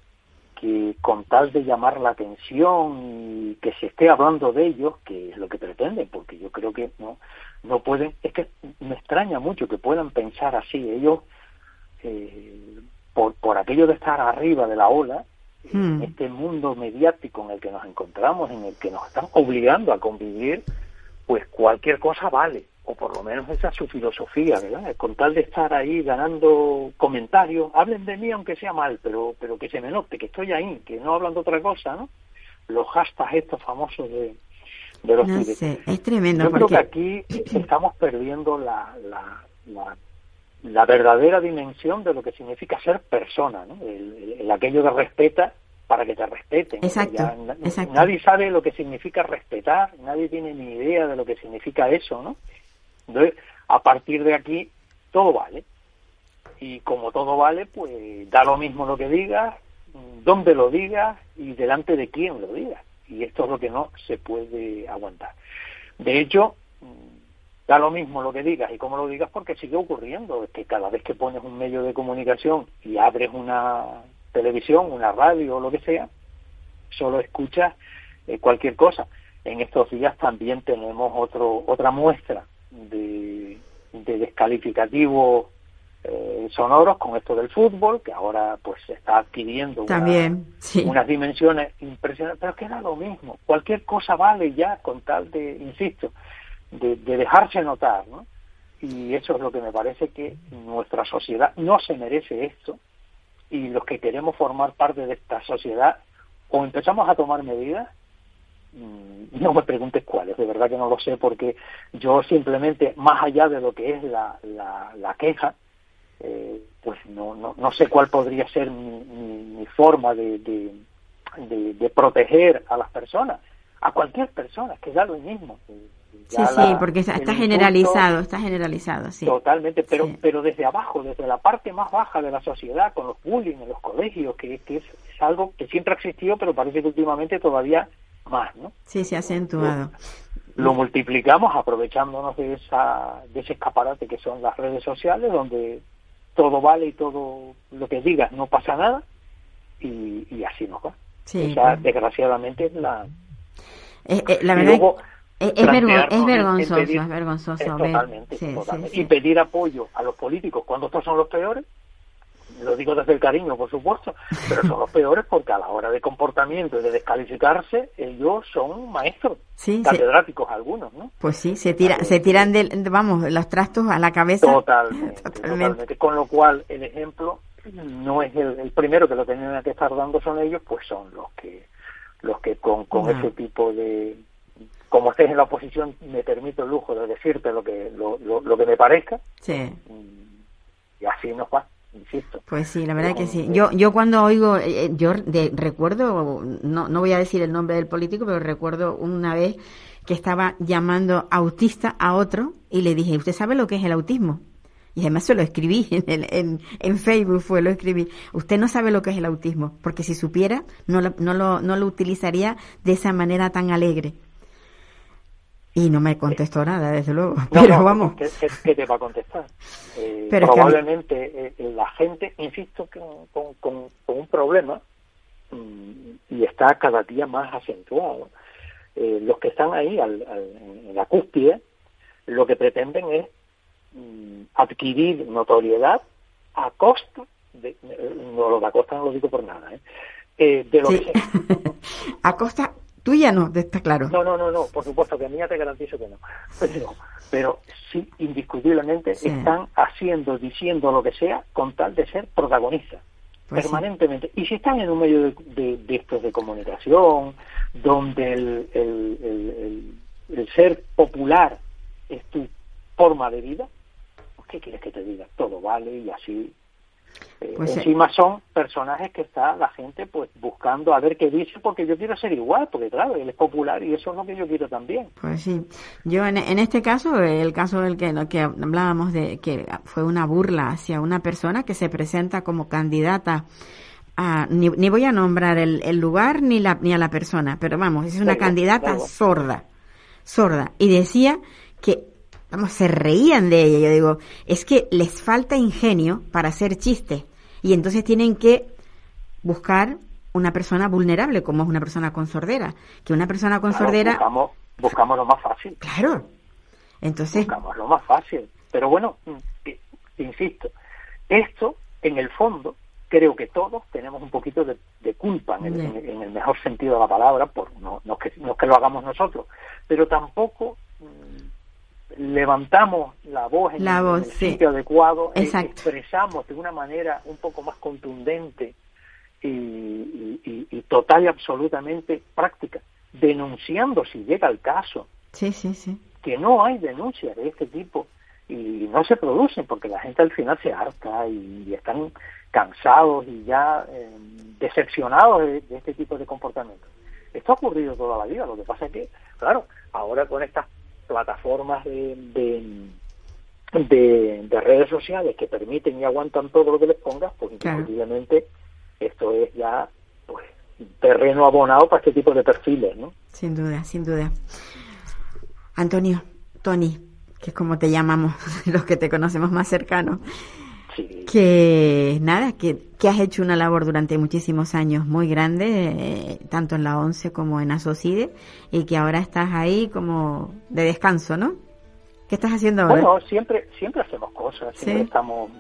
que con tal de llamar la atención y que se esté hablando de ellos, que es lo que pretenden, porque yo creo que no, no pueden, es que me extraña mucho que puedan pensar así, ellos eh, por, por aquello de estar arriba de la ola, en hmm. este mundo mediático en el que nos encontramos, en el que nos están obligando a convivir, pues cualquier cosa vale, o por lo menos esa es su filosofía, ¿verdad? Con tal de estar ahí ganando comentarios, hablen de mí aunque sea mal, pero, pero que se me note, que estoy ahí, que no hablan de otra cosa, ¿no? Los hashtags estos famosos de, de los no es tremendo. Yo creo que aquí estamos perdiendo la, la, la la verdadera dimensión de lo que significa ser persona, ¿no? el, aquello de respeta para que te respeten. Exacto, Nadie sabe lo que significa respetar, nadie tiene ni idea de lo que significa eso, ¿no? Entonces, a partir de aquí, todo vale. Y como todo vale, pues da lo mismo lo que digas, dónde lo digas y delante de quién lo digas. Y esto es lo que no se puede aguantar. De hecho, da lo mismo lo que digas y cómo lo digas porque sigue ocurriendo, es que cada vez que pones un medio de comunicación y abres una televisión, una radio o lo que sea, solo escuchas eh, cualquier cosa. En estos días también tenemos otro, otra muestra de, de descalificativos eh, sonoros con esto del fútbol, que ahora pues se está adquiriendo también, unas dimensiones impresionantes, pero que era lo mismo. Cualquier cosa vale ya con tal de, insisto, de, dejarse notar, ¿no? Y eso es lo que me parece que nuestra sociedad no se merece esto y los que queremos formar parte de esta sociedad o empezamos a tomar medidas, no me preguntes cuáles, de verdad que no lo sé porque yo simplemente, más allá de lo que es la, la, queja, eh, pues no, no, no, sé cuál podría ser mi, forma de, de, de, proteger a las personas, a cualquier persona, que da lo mismo Sí, sí, porque está, generalizado, está generalizado, sí. Totalmente, pero pero desde abajo, desde la parte más baja de la sociedad, con los bullying en los colegios, que, que es, algo que siempre ha existido, pero parece que últimamente todavía más, ¿no? Sí, se ha acentuado. Lo, multiplicamos aprovechándonos de, esa, de ese escaparate que son las redes sociales, donde todo vale y todo lo que digas no pasa nada, y, y así nos va. Sí, desgraciadamente, la... Eh, eh, la verdad es, es, vergonzoso, es vergonzoso. totalmente, Y pedir apoyo a los políticos cuando estos son los peores, lo digo desde el cariño, por supuesto, pero son los peores porque a la hora de comportamiento y de descalificarse, ellos son maestros, catedráticos algunos, ¿no? Pues sí, se, tira, se tiran, de, vamos, los trastos a la cabeza. Totalmente, totalmente. Con lo cual, el ejemplo no es el, primero que lo tenían que estar dando son ellos, pues son los que los que con, con ese tipo de como estés en la oposición me permito el lujo de decirte lo que lo, lo, que me parezca sí. y así nos va insisto pues sí la verdad que sí yo yo cuando oigo eh, eh, yo de, recuerdo no no voy a decir el nombre del político pero recuerdo una vez que estaba llamando autista a otro y le dije usted sabe lo que es el autismo y además se lo escribí en, en, en, Facebook, fue lo escribí. Usted no sabe lo que es el autismo, porque si supiera, no lo, no lo, no lo utilizaría de esa manera tan alegre. Y no me contestó nada, desde luego. pero vamos. ¿qué, te va a contestar? Eh, probablemente eh, la gente, insisto, con, con, un problema mm, y está cada día más acentuado. Eh, los que están ahí al, en la cúspide, lo que pretenden es Mm, adquirir notoriedad a costa de, no lo de a costa no lo digo por nada, ¿eh? eh de lo que a costa tuya no, está claro. No, no, no, no, por supuesto que a mí ya te garantizo que no. Pero, pero sí, indiscutiblemente están haciendo, diciendo lo que sea con tal de ser protagonistas. Pues permanentemente. Y si están en un medio de, de, estos de comunicación, donde el, el, el, el, ser popular es tu forma de vida, ¿qué quieres que te diga? Todo vale y así. Eh, pues encima son personajes que está la gente pues buscando a ver qué dice porque yo quiero ser igual, porque claro, él es popular y eso es lo que yo quiero también. Pues sí, yo en, este caso, el caso del que, que hablábamos de que fue una burla hacia una persona que se presenta como candidata a, ni, ni voy a nombrar el, el, lugar ni, la, ni a la persona, pero vamos, es una candidata sorda, sorda, y decía que vamos, se reían de ella. Yo digo, es que les falta ingenio para hacer chistes y entonces tienen que buscar una persona vulnerable como es una persona con sordera, que una persona con sordera buscamos, buscamos lo más fácil. Claro. Entonces buscamos lo más fácil, pero bueno, mm, insisto, esto en el fondo creo que todos tenemos un poquito de, culpa en el, mejor sentido de la palabra, por no, no, que, no que lo hagamos nosotros, pero tampoco mm, levantamos la voz en, el, sitio adecuado, e expresamos de una manera un poco más contundente y, total y absolutamente práctica, denunciando si llega el caso. Sí, sí, sí. Que no hay denuncias de este tipo y no se producen porque la gente al final se harta y, están cansados y ya eh, decepcionados de, de, este tipo de comportamientos. Esto ha ocurrido toda la vida, lo que pasa es que, claro, ahora con estas plataformas de, de, de, redes sociales que permiten y aguantan todo lo que les pongas, pues indiscutiblemente esto es ya pues terreno abonado para este tipo de perfiles, ¿no? Sin duda, sin duda. Antonio, Tony, que es como te llamamos los que te conocemos más cercanos. Que nada, que, que, has hecho una labor durante muchísimos años muy grande, eh, tanto en la ONCE como en ASOCIDE, y que ahora estás ahí como de descanso, ¿no? ¿Qué estás haciendo ahora? Bueno, siempre, siempre hacemos cosas, siempre estamos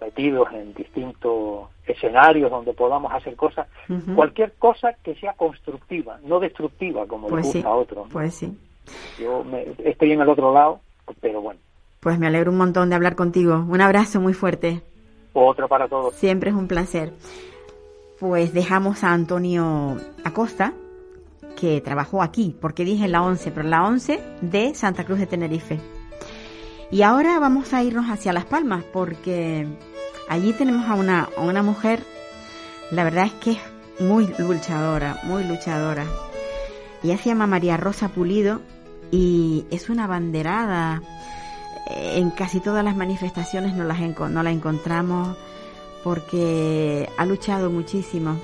metidos en distintos escenarios donde podamos hacer cosas, cualquier cosa que sea constructiva, no destructiva como le pues gusta a otros. Pues sí. Yo me, estoy en el otro lado, pero bueno, pues me alegro un montón de hablar contigo. Un abrazo muy fuerte. Otro para todos. Siempre es un placer. Pues dejamos a Antonio Acosta, que trabajó aquí, porque dije la 11, pero la 11 de Santa Cruz de Tenerife. Y ahora vamos a irnos hacia Las Palmas, porque allí tenemos a una, a una mujer, la verdad es que es muy luchadora, muy luchadora. Ella se llama María Rosa Pulido y es una banderada. En casi todas las manifestaciones no, las no la encontramos porque ha luchado muchísimo.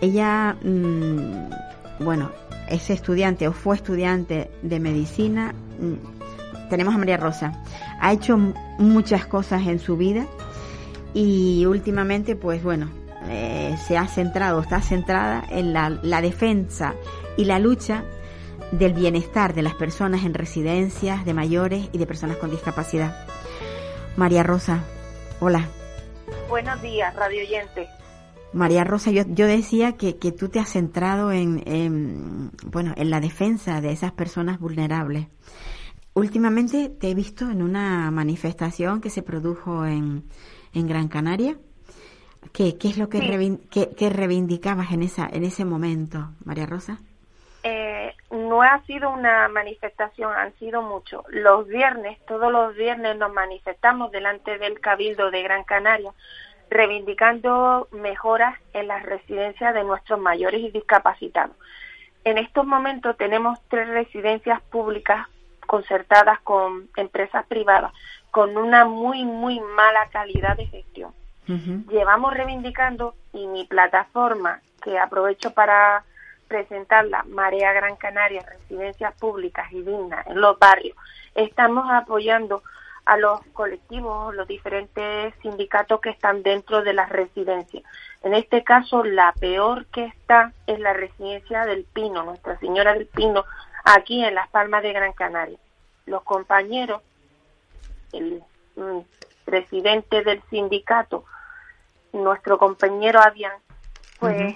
Ella, mm, bueno, es estudiante o fue estudiante de medicina. Mm, tenemos a María Rosa. Ha hecho muchas cosas en su vida y últimamente, pues bueno, eh, se ha centrado, está centrada en la, la defensa y la lucha del bienestar de las personas en residencias de mayores y de personas con discapacidad. María Rosa, hola. Buenos días, radio oyente. María Rosa, yo, yo decía que, que tú te has centrado en, bueno, en la defensa de esas personas vulnerables. Últimamente te he visto en una manifestación que se produjo en, en Gran Canaria. ¿Qué, qué es lo que, reivindicabas en, esa, en ese momento, María Rosa? Eh, no ha sido una manifestación, han sido muchos. Los viernes, todos los viernes nos manifestamos delante del Cabildo de Gran Canaria reivindicando mejoras en las residencias de nuestros mayores y discapacitados. En estos momentos tenemos tres residencias públicas concertadas con empresas privadas con una muy, muy mala calidad de gestión. Llevamos reivindicando y mi plataforma, que aprovecho para presentarla, Marea Gran Canaria, Residencias Públicas y Dignas en los barrios, estamos apoyando a los colectivos, los diferentes sindicatos que están dentro de las residencias. En este caso, la peor que está es la residencia del Pino, Nuestra Señora del Pino, aquí en Las Palmas de Gran Canaria. Los compañeros, el mm, presidente del sindicato, nuestro compañero Avian, pues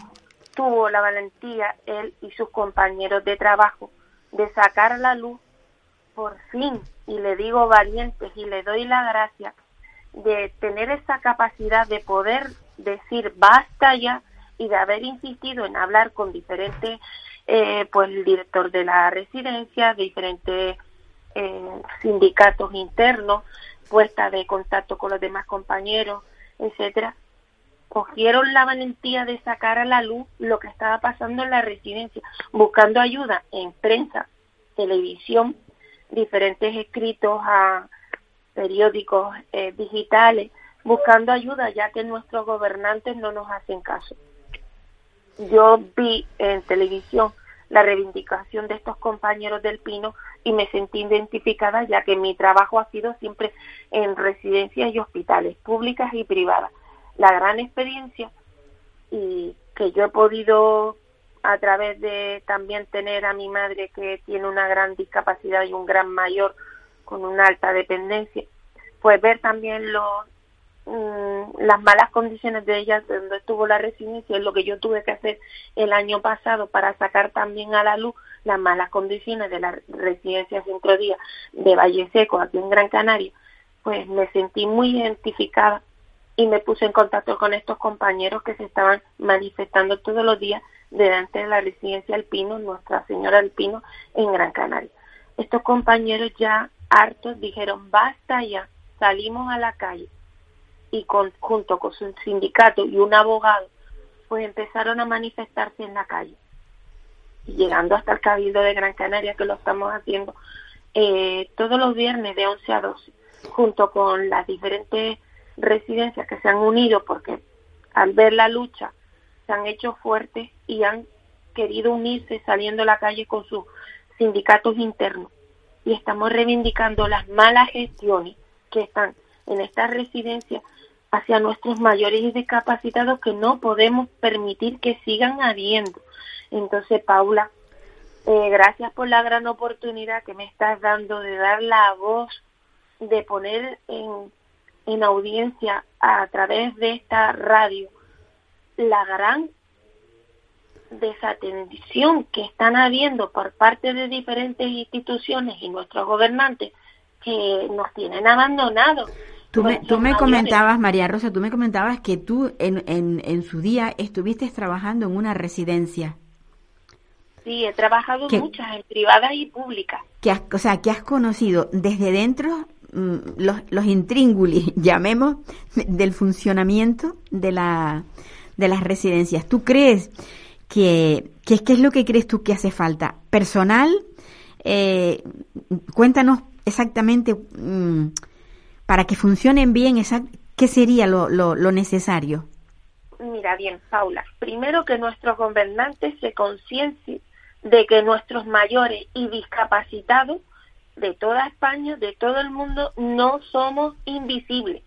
tuvo la valentía, él y sus compañeros de trabajo, de sacar a la luz por fin, y le digo valientes y le doy la gracia de tener esa capacidad de poder decir basta ya y de haber insistido en hablar con diferentes, eh, pues el director de la residencia, diferentes eh, sindicatos internos, puesta de contacto con los demás compañeros, etcétera, cogieron la valentía de sacar a la luz lo que estaba pasando en la residencia, buscando ayuda en prensa, televisión diferentes escritos a periódicos eh, digitales buscando ayuda ya que nuestros gobernantes no nos hacen caso. Yo vi en televisión la reivindicación de estos compañeros del Pino y me sentí identificada ya que mi trabajo ha sido siempre en residencias y hospitales públicas y privadas. La gran experiencia y que yo he podido a través de también tener a mi madre que tiene una gran discapacidad y un gran mayor con una alta dependencia, pues ver también los, mm, las malas condiciones de ella donde estuvo la residencia es lo que yo tuve que hacer el año pasado para sacar también a la luz las malas condiciones de la residencia Centro Día de Valle Seco aquí en Gran Canaria, pues me sentí muy identificada y me puse en contacto con estos compañeros que se estaban manifestando todos los días delante de la residencia Alpino, Nuestra Señora Alpino, en Gran Canaria. Estos compañeros ya hartos dijeron, basta ya, salimos a la calle y con, junto con su sindicato y un abogado, pues empezaron a manifestarse en la calle. Y llegando hasta el Cabildo de Gran Canaria, que lo estamos haciendo eh, todos los viernes de 11 a 12, junto con las diferentes residencias que se han unido porque al ver la lucha se han hecho fuertes y han querido unirse saliendo a la calle con sus sindicatos internos. Y estamos reivindicando las malas gestiones que están en estas residencias hacia nuestros mayores y discapacitados que no podemos permitir que sigan habiendo. Entonces, Paula, eh, gracias por la gran oportunidad que me estás dando de dar la voz, de poner en, en audiencia a través de esta radio la gran desatención que están habiendo por parte de diferentes instituciones y nuestros gobernantes que nos tienen abandonados. Tú me, tú me comentabas, María Rosa, tú me comentabas que tú en, en, en su día estuviste trabajando en una residencia. Sí, he trabajado muchas, en privadas y públicas. Que o sea, que has conocido desde dentro los, los intríngulis, llamemos, del funcionamiento de la, de las residencias. ¿Tú crees que, qué es lo que crees tú que hace falta? ¿Personal? eh, cuéntanos exactamente mm, para que funcionen bien, ¿qué sería lo, lo, lo necesario? Mira bien, Paula, primero que nuestros gobernantes se conciencien de que nuestros mayores y discapacitados de toda España, de todo el mundo, no somos invisibles.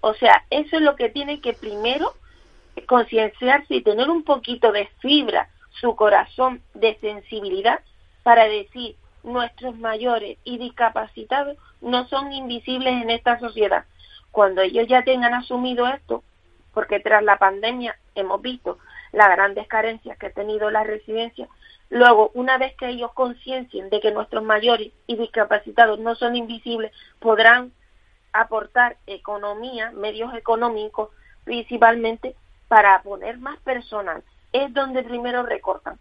O sea, eso es lo que tiene que primero concienciarse y tener un poquito de fibra, su corazón de sensibilidad para decir nuestros mayores y discapacitados no son invisibles en esta sociedad. Cuando ellos ya tengan asumido esto, porque tras la pandemia hemos visto las grandes carencias que ha tenido la residencia, luego una vez que ellos conciencien de que nuestros mayores y discapacitados no son invisibles, podrán aportar economía, medios económicos principalmente para poner más personal. Es donde primero recortan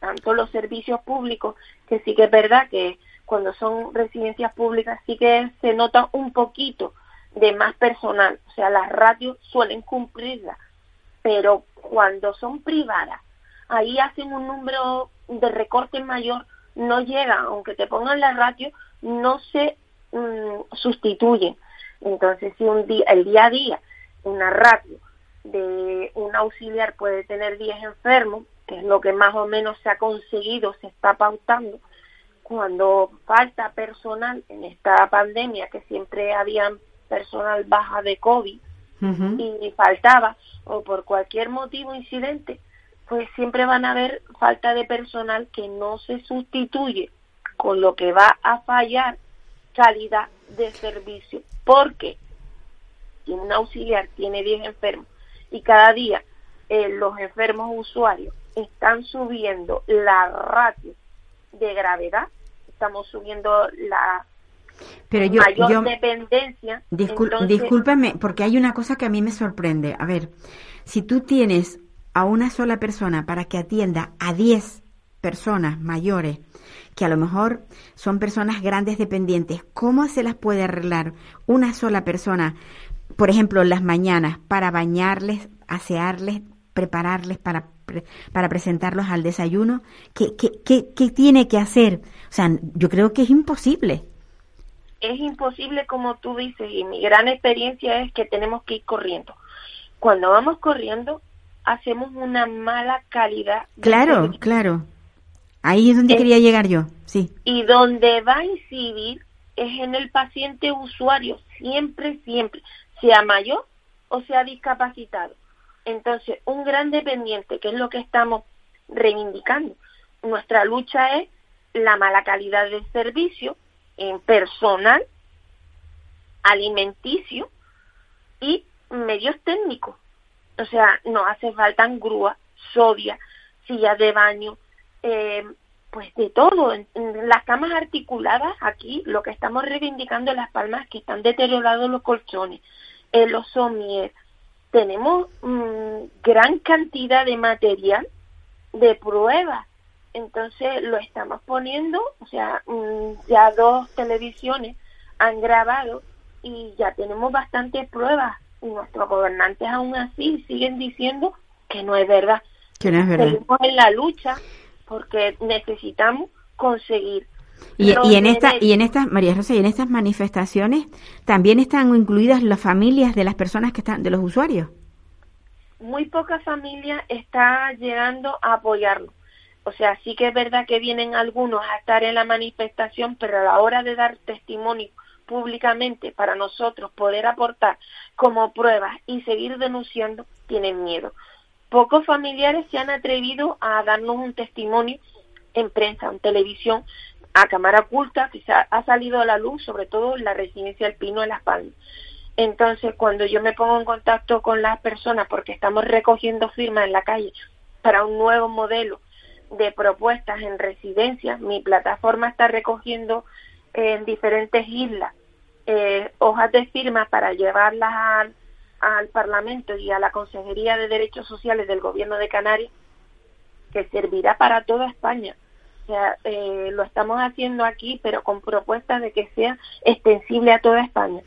tanto los servicios públicos, que sí que es verdad que cuando son residencias públicas sí que se nota un poquito de más personal, o sea, las radios suelen cumplirla, pero cuando son privadas, ahí hacen un número de recorte mayor, no llega, aunque te pongan la radio, no se mm, sustituyen. Entonces, si un día, el día a día, una radio de un auxiliar puede tener 10 enfermos, que es lo que más o menos se ha conseguido, se está pautando, cuando falta personal en esta pandemia, que siempre había personal baja de COVID y faltaba, o por cualquier motivo incidente, pues siempre van a haber falta de personal que no se sustituye, con lo que va a fallar calidad de servicio. Porque si un auxiliar tiene 10 enfermos y cada día eh, los enfermos usuarios están subiendo la ratio de gravedad, estamos subiendo la pero yo, mayor dependencia. Discúlpame, porque hay una cosa que a mí me sorprende. A ver, si tú tienes a una sola persona para que atienda a 10 personas mayores, que a lo mejor son personas grandes dependientes, ¿cómo se las puede arreglar una sola persona, por ejemplo, en las mañanas, para bañarles, asearles, prepararles para, para presentarlos al desayuno? ¿Qué, qué, qué, ¿Qué tiene que hacer? O sea, yo creo que es imposible es imposible como tú dices y mi gran experiencia es que tenemos que ir corriendo. Cuando vamos corriendo hacemos una mala calidad. Claro, claro. Ahí es donde quería llegar yo, sí. Y donde va a incidir es en el paciente usuario, siempre, siempre, sea mayor o sea discapacitado. Entonces, un gran dependiente, que es lo que estamos reivindicando, nuestra lucha es la mala calidad del servicio, en personal, alimenticio y medios técnicos. O sea, no hace falta grúa, sodia, sillas de baño, eh, pues de todo. Las camas articuladas, aquí lo que estamos reivindicando en las palmas que están deteriorados los colchones, en los somier. Tenemos mm, gran cantidad de material de pruebas entonces lo estamos poniendo, o sea, mm, ya dos televisiones han grabado y ya tenemos bastantes pruebas y nuestros gobernantes aún así siguen diciendo que no es verdad. Que no es verdad. Seguimos en la lucha porque necesitamos conseguir. Y, y en esta y en estas María Rosa y en estas manifestaciones también están incluidas las familias de las personas que están de los usuarios. Muy poca familia está llegando a apoyarlo o sea, sí que es verdad que vienen algunos a estar en la manifestación, pero a la hora de dar testimonio públicamente para nosotros poder aportar como pruebas y seguir denunciando, tienen miedo. Pocos familiares se han atrevido a darnos un testimonio en prensa, en televisión, a cámara oculta, que ha salido a la luz, sobre todo en la residencia del Pino de Las Palmas. Entonces, cuando yo me pongo en contacto con las personas, porque estamos recogiendo firmas en la calle para un nuevo modelo de propuestas en residencias. Mi plataforma está recogiendo en diferentes islas eh, hojas de firma para llevarlas al, al Parlamento y a la Consejería de Derechos Sociales del Gobierno de Canarias, que servirá para toda España. O sea, eh, lo estamos haciendo aquí, pero con propuestas de que sea extensible a toda España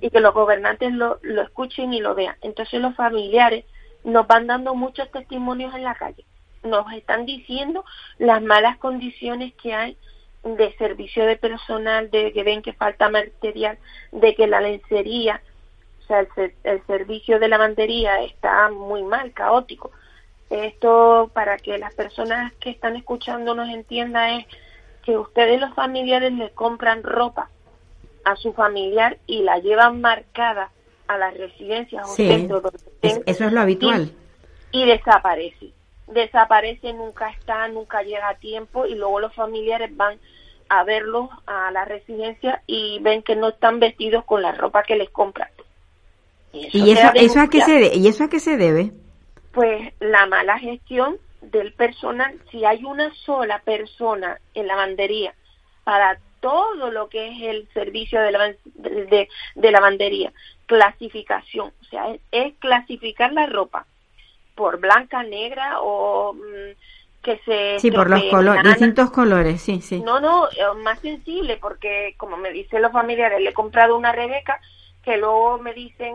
y que los gobernantes lo, lo escuchen y lo vean. Entonces los familiares nos van dando muchos testimonios en la calle nos están diciendo las malas condiciones que hay de servicio de personal, de que ven que falta material, de que la lencería, o sea, el, el servicio de lavandería está muy mal, caótico. Esto para que las personas que están escuchando nos entiendan es que ustedes los familiares le compran ropa a su familiar y la llevan marcada a las residencias o centros eso es lo habitual. Y, desaparece. Desaparece, nunca está, nunca llega a tiempo y luego los familiares van a verlos a la residencia y ven que no están vestidos con la ropa que les compran. ¿Y eso, eso, a qué se ¿Y eso a qué se debe? Pues la mala gestión del personal. Si hay una sola persona en la lavandería para todo lo que es el servicio de, la, de, de lavandería, clasificación, o sea, es, clasificar la ropa por blanca, negra o mm, que se... Sí, por los colores, distintos colores, sí, sí. No, no, más sensible porque como me dicen los familiares, le he comprado una Rebeca que luego me dicen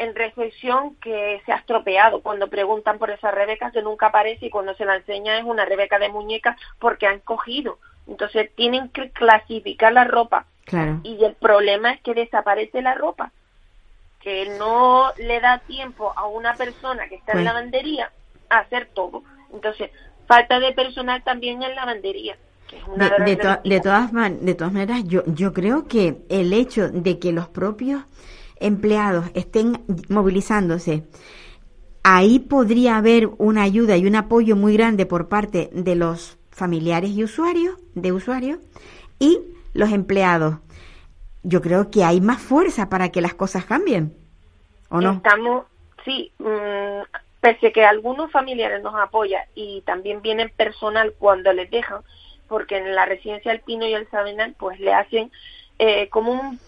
en recepción que se ha estropeado cuando preguntan por esa Rebeca que nunca aparece y cuando se la enseña es una Rebeca de muñeca porque han cogido. Entonces tienen que clasificar la ropa. Claro. Y el problema es que desaparece la ropa, que no le da tiempo a una persona que está en la lavandería a hacer todo. Entonces, falta de personal también en la lavandería. de, de, todas de todas maneras, yo, yo creo que el hecho de que los propios empleados estén movilizándose, ahí podría haber una ayuda y un apoyo muy grande por parte de los familiares y usuarios, de usuarios, y los empleados. Yo creo que hay más fuerza para que las cosas cambien, ¿o no? Estamos, sí, mm, pese que algunos familiares nos apoyan y también vienen personal cuando les dejan, porque en la residencia Alpino y el Sabenal, pues le hacen eh, como un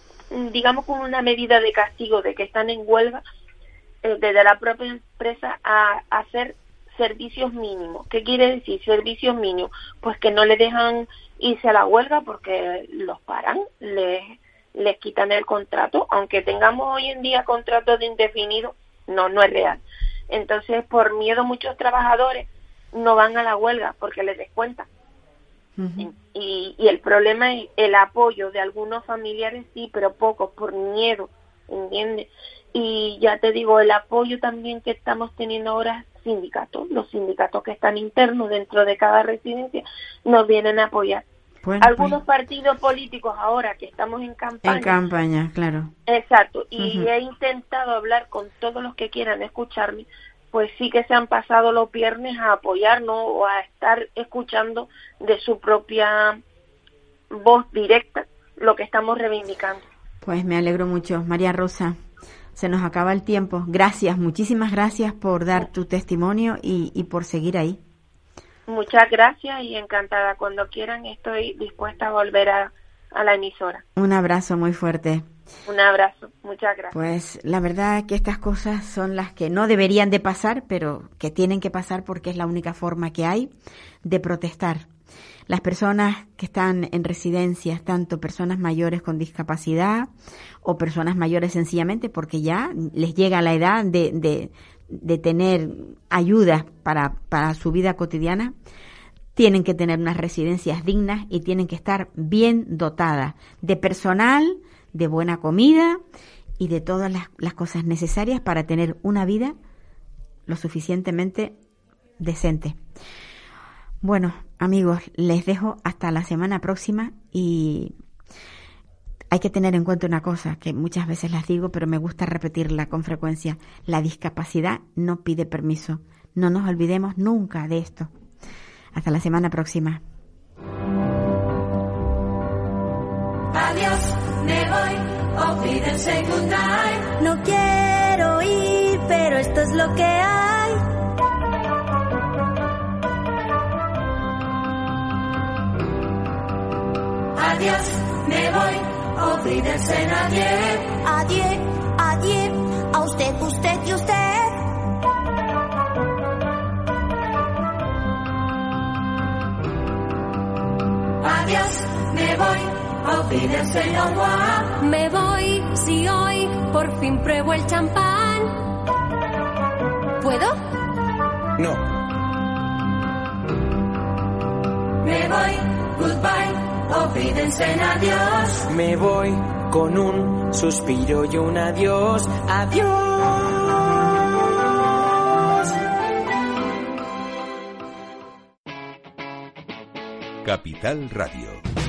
digamos, con una medida de castigo de que están en huelga, eh, desde la propia empresa a, hacer servicios mínimos. ¿Qué quiere decir servicios mínimos? Pues que no le dejan irse a la huelga porque los paran, les, les quitan el contrato, aunque tengamos hoy en día contratos de indefinido, no, no es real. Entonces, por miedo muchos trabajadores no van a la huelga porque les descuentan y, y, el problema es el apoyo de algunos familiares, sí, pero pocos, por miedo, ¿entiendes? Y ya te digo, el apoyo también que estamos teniendo ahora sindicatos, los sindicatos que están internos dentro de cada residencia, nos vienen a apoyar. Algunos pues. partidos políticos ahora que estamos en campaña. En campaña, claro. Exacto. Y he intentado hablar con todos los que quieran escucharme pues sí que se han pasado los viernes a apoyarnos o a estar escuchando de su propia voz directa lo que estamos reivindicando. Pues me alegro mucho, María Rosa. Se nos acaba el tiempo. Gracias, muchísimas gracias por dar tu testimonio y, por seguir ahí. Muchas gracias y encantada. Cuando quieran estoy dispuesta a volver a la emisora. Un abrazo muy fuerte. Un abrazo, muchas gracias. Pues la verdad que estas cosas son las que no deberían de pasar, pero que tienen que pasar porque es la única forma que hay de protestar. Las personas que están en residencias, tanto personas mayores con discapacidad o personas mayores sencillamente porque ya les llega la edad de, de, de tener ayuda para, para su vida cotidiana, tienen que tener unas residencias dignas y tienen que estar bien dotadas de personal, de buena comida y de todas las, cosas necesarias para tener una vida lo suficientemente decente. Bueno, amigos, les dejo hasta la semana próxima y hay que tener en cuenta una cosa que muchas veces las digo, pero me gusta repetirla con frecuencia. La discapacidad no pide permiso. No nos olvidemos nunca de esto. Hasta la semana próxima. Adiós me voy. No quiero ir, pero esto es lo que hay. Adiós, me voy, Wiedersehen, adiós. Adiós, adiós, a usted, usted y usted. Adiós, me voy me voy si hoy por fin pruebo el champán. ¿Puedo? No. Me voy, goodbye. O pídense adiós. Me voy con un suspiro y un adiós, adiós. Capital Radio.